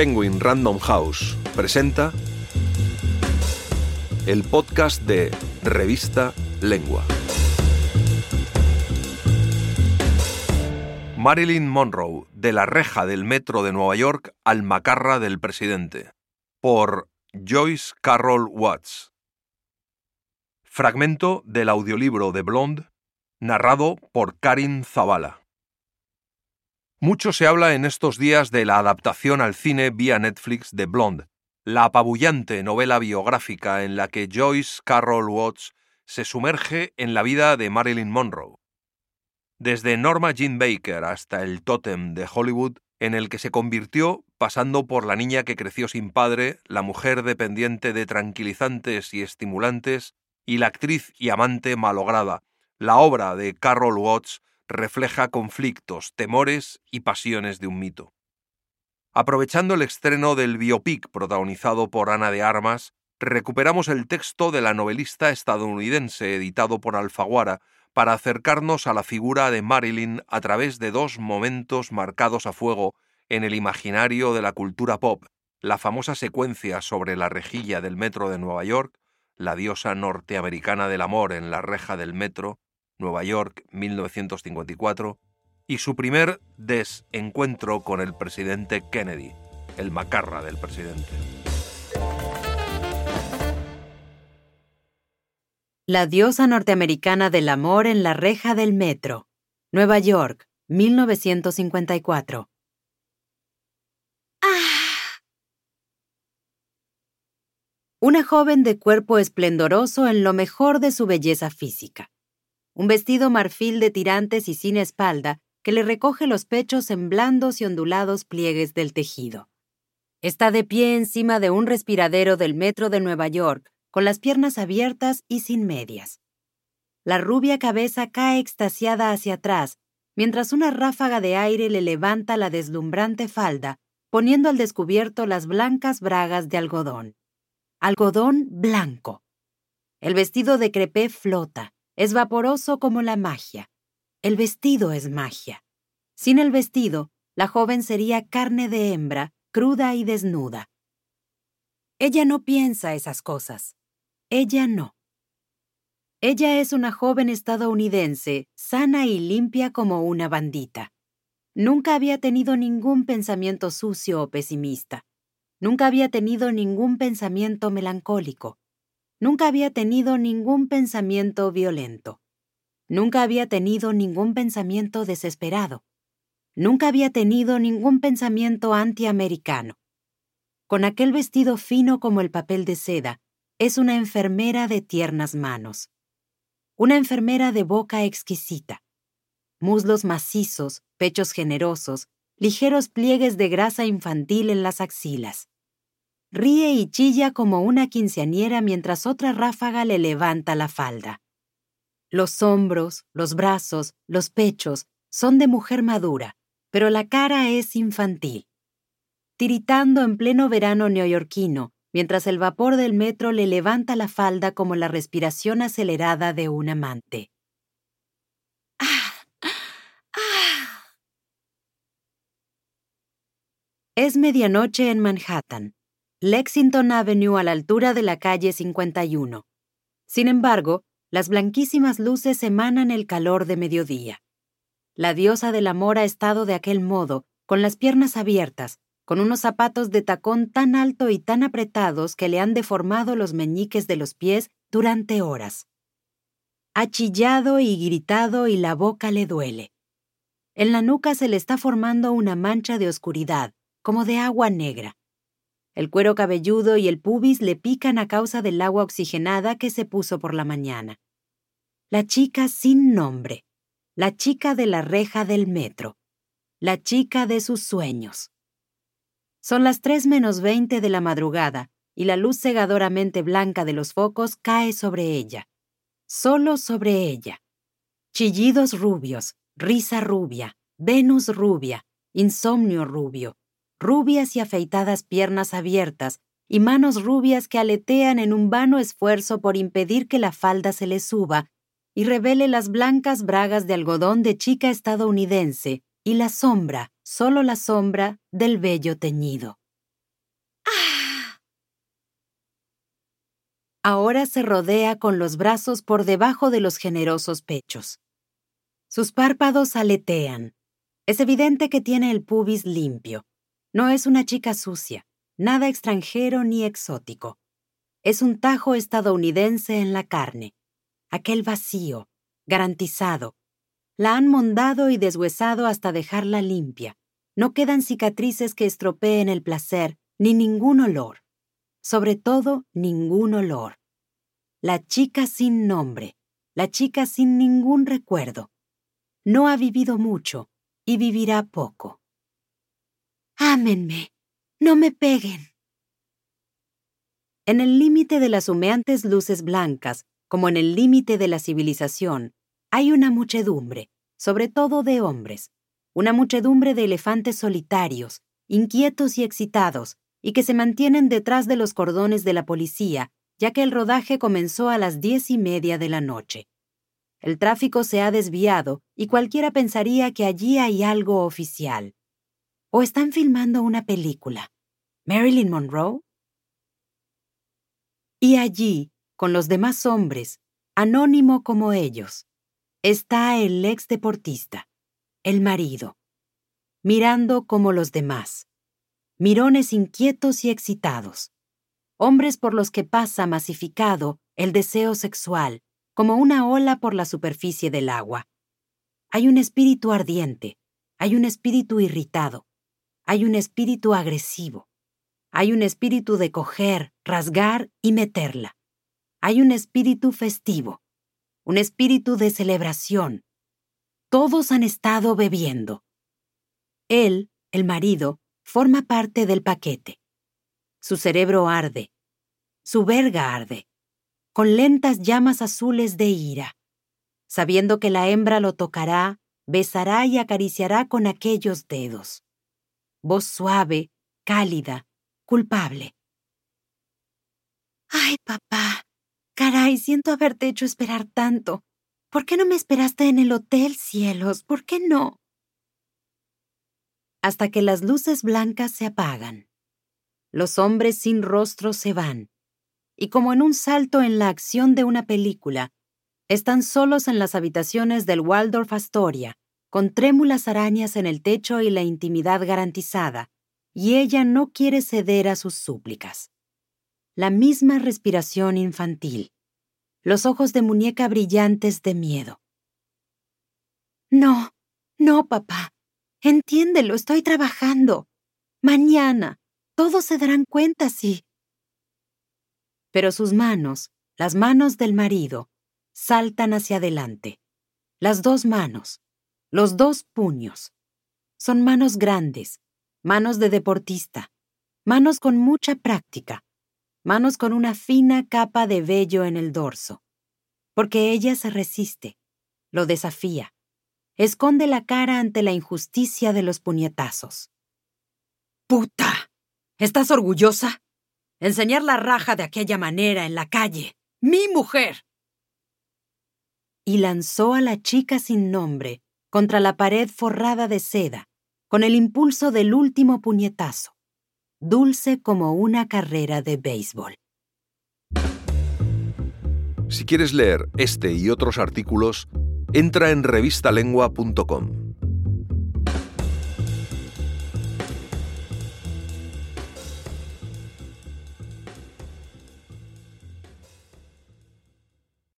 Penguin Random House presenta el podcast de Revista Lengua. Marilyn Monroe, de la reja del metro de Nueva York al macarra del presidente, por Joyce Carroll Watts. Fragmento del audiolibro de Blonde, narrado por Karin Zavala. Mucho se habla en estos días de la adaptación al cine vía Netflix de Blonde, la apabullante novela biográfica en la que Joyce Carroll Watts se sumerge en la vida de Marilyn Monroe desde Norma Jean Baker hasta el tótem de Hollywood, en el que se convirtió, pasando por la niña que creció sin padre, la mujer dependiente de tranquilizantes y estimulantes, y la actriz y amante malograda. La obra de Carol Watts refleja conflictos, temores y pasiones de un mito. Aprovechando el estreno del biopic protagonizado por Ana de Armas, recuperamos el texto de la novelista estadounidense editado por Alfaguara, para acercarnos a la figura de Marilyn a través de dos momentos marcados a fuego en el imaginario de la cultura pop, la famosa secuencia sobre la rejilla del metro de Nueva York, la diosa norteamericana del amor en la reja del metro, Nueva York 1954, y su primer desencuentro con el presidente Kennedy, el macarra del presidente. La diosa norteamericana del amor en la reja del metro. Nueva York, 1954. ¡Ah! Una joven de cuerpo esplendoroso en lo mejor de su belleza física. Un vestido marfil de tirantes y sin espalda que le recoge los pechos en blandos y ondulados pliegues del tejido. Está de pie encima de un respiradero del metro de Nueva York, con las piernas abiertas y sin medias. La rubia cabeza cae extasiada hacia atrás, mientras una ráfaga de aire le levanta la deslumbrante falda, poniendo al descubierto las blancas bragas de algodón. Algodón blanco. El vestido de crepé flota, es vaporoso como la magia. El vestido es magia. Sin el vestido, la joven sería carne de hembra, cruda y desnuda. Ella no piensa esas cosas. Ella no. Ella es una joven estadounidense, sana y limpia como una bandita. Nunca había tenido ningún pensamiento sucio o pesimista. Nunca había tenido ningún pensamiento melancólico. Nunca había tenido ningún pensamiento violento. Nunca había tenido ningún pensamiento desesperado. Nunca había tenido ningún pensamiento antiamericano. Con aquel vestido fino como el papel de seda, es una enfermera de tiernas manos, una enfermera de boca exquisita, muslos macizos, pechos generosos, ligeros pliegues de grasa infantil en las axilas. Ríe y chilla como una quinceañera mientras otra ráfaga le levanta la falda. Los hombros, los brazos, los pechos son de mujer madura, pero la cara es infantil. Tiritando en pleno verano neoyorquino, mientras el vapor del metro le levanta la falda como la respiración acelerada de un amante. ¡Ah! ¡Ah! Es medianoche en Manhattan, Lexington Avenue a la altura de la calle 51. Sin embargo, las blanquísimas luces emanan el calor de mediodía. La diosa del amor ha estado de aquel modo, con las piernas abiertas, con unos zapatos de tacón tan alto y tan apretados que le han deformado los meñiques de los pies durante horas. Ha chillado y gritado y la boca le duele. En la nuca se le está formando una mancha de oscuridad, como de agua negra. El cuero cabelludo y el pubis le pican a causa del agua oxigenada que se puso por la mañana. La chica sin nombre. La chica de la reja del metro. La chica de sus sueños. Son las tres menos veinte de la madrugada y la luz cegadoramente blanca de los focos cae sobre ella. Solo sobre ella. Chillidos rubios, risa rubia, Venus rubia, insomnio rubio, rubias y afeitadas piernas abiertas y manos rubias que aletean en un vano esfuerzo por impedir que la falda se le suba y revele las blancas bragas de algodón de chica estadounidense y la sombra, solo la sombra, del vello teñido. Ah. ahora se rodea con los brazos por debajo de los generosos pechos. Sus párpados aletean. Es evidente que tiene el pubis limpio. No es una chica sucia, nada extranjero ni exótico. Es un tajo estadounidense en la carne. Aquel vacío, garantizado. La han mondado y deshuesado hasta dejarla limpia. No quedan cicatrices que estropeen el placer, ni ningún olor sobre todo ningún olor. La chica sin nombre, la chica sin ningún recuerdo. No ha vivido mucho y vivirá poco. Ámenme, no me peguen. En el límite de las humeantes luces blancas, como en el límite de la civilización, hay una muchedumbre, sobre todo de hombres, una muchedumbre de elefantes solitarios, inquietos y excitados, y que se mantienen detrás de los cordones de la policía, ya que el rodaje comenzó a las diez y media de la noche. El tráfico se ha desviado y cualquiera pensaría que allí hay algo oficial. ¿O están filmando una película? ¿Marilyn Monroe? Y allí, con los demás hombres, anónimo como ellos, está el ex deportista, el marido, mirando como los demás mirones inquietos y excitados, hombres por los que pasa masificado el deseo sexual, como una ola por la superficie del agua. Hay un espíritu ardiente, hay un espíritu irritado, hay un espíritu agresivo, hay un espíritu de coger, rasgar y meterla. Hay un espíritu festivo, un espíritu de celebración. Todos han estado bebiendo. Él, el marido, forma parte del paquete. Su cerebro arde, su verga arde, con lentas llamas azules de ira, sabiendo que la hembra lo tocará, besará y acariciará con aquellos dedos. Voz suave, cálida, culpable. Ay, papá, caray, siento haberte hecho esperar tanto. ¿Por qué no me esperaste en el hotel, cielos? ¿Por qué no? hasta que las luces blancas se apagan. Los hombres sin rostro se van, y como en un salto en la acción de una película, están solos en las habitaciones del Waldorf Astoria, con trémulas arañas en el techo y la intimidad garantizada, y ella no quiere ceder a sus súplicas. La misma respiración infantil, los ojos de muñeca brillantes de miedo. No, no, papá, Entiéndelo, estoy trabajando. Mañana. Todos se darán cuenta, sí. Pero sus manos, las manos del marido, saltan hacia adelante. Las dos manos, los dos puños. Son manos grandes, manos de deportista, manos con mucha práctica, manos con una fina capa de vello en el dorso. Porque ella se resiste, lo desafía esconde la cara ante la injusticia de los puñetazos. ¡Puta! ¿Estás orgullosa? Enseñar la raja de aquella manera en la calle. ¡Mi mujer! Y lanzó a la chica sin nombre contra la pared forrada de seda, con el impulso del último puñetazo, dulce como una carrera de béisbol. Si quieres leer este y otros artículos, entra en revistalengua.com.